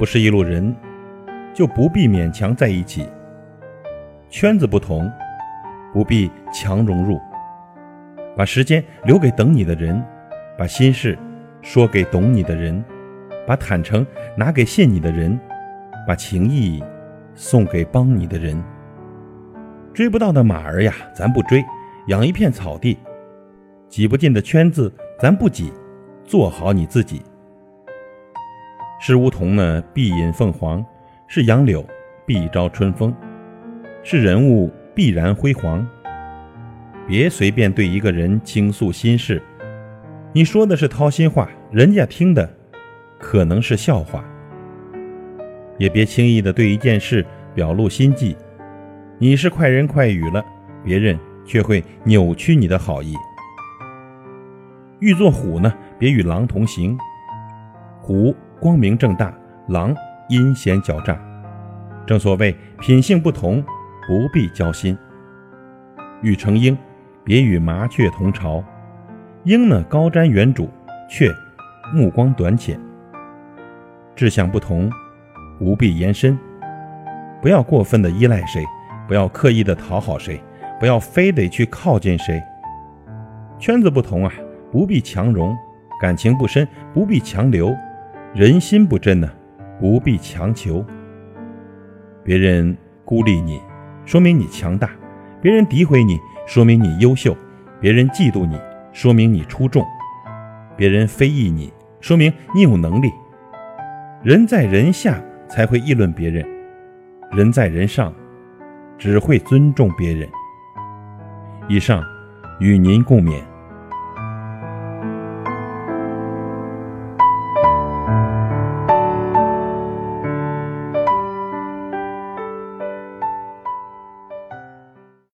不是一路人，就不必勉强在一起。圈子不同，不必强融入。把时间留给等你的人，把心事说给懂你的人，把坦诚拿给信你的人，把情谊送给帮你的人。追不到的马儿呀，咱不追，养一片草地；挤不进的圈子，咱不挤，做好你自己。是梧桐呢，必引凤凰；是杨柳，必招春风；是人物，必然辉煌。别随便对一个人倾诉心事，你说的是掏心话，人家听的可能是笑话。也别轻易的对一件事表露心迹，你是快人快语了，别人却会扭曲你的好意。欲做虎呢，别与狼同行，虎光明正大，狼阴险狡诈。正所谓品性不同，不必交心。欲成鹰。别与麻雀同巢，鹰呢高瞻远瞩，雀目光短浅。志向不同，不必延伸。不要过分的依赖谁，不要刻意的讨好谁，不要非得去靠近谁。圈子不同啊，不必强融；感情不深，不必强留；人心不真呢，不必强求。别人孤立你，说明你强大；别人诋毁你。说明你优秀，别人嫉妒你；说明你出众，别人非议你；说明你有能力。人在人下才会议论别人，人在人上只会尊重别人。以上与您共勉。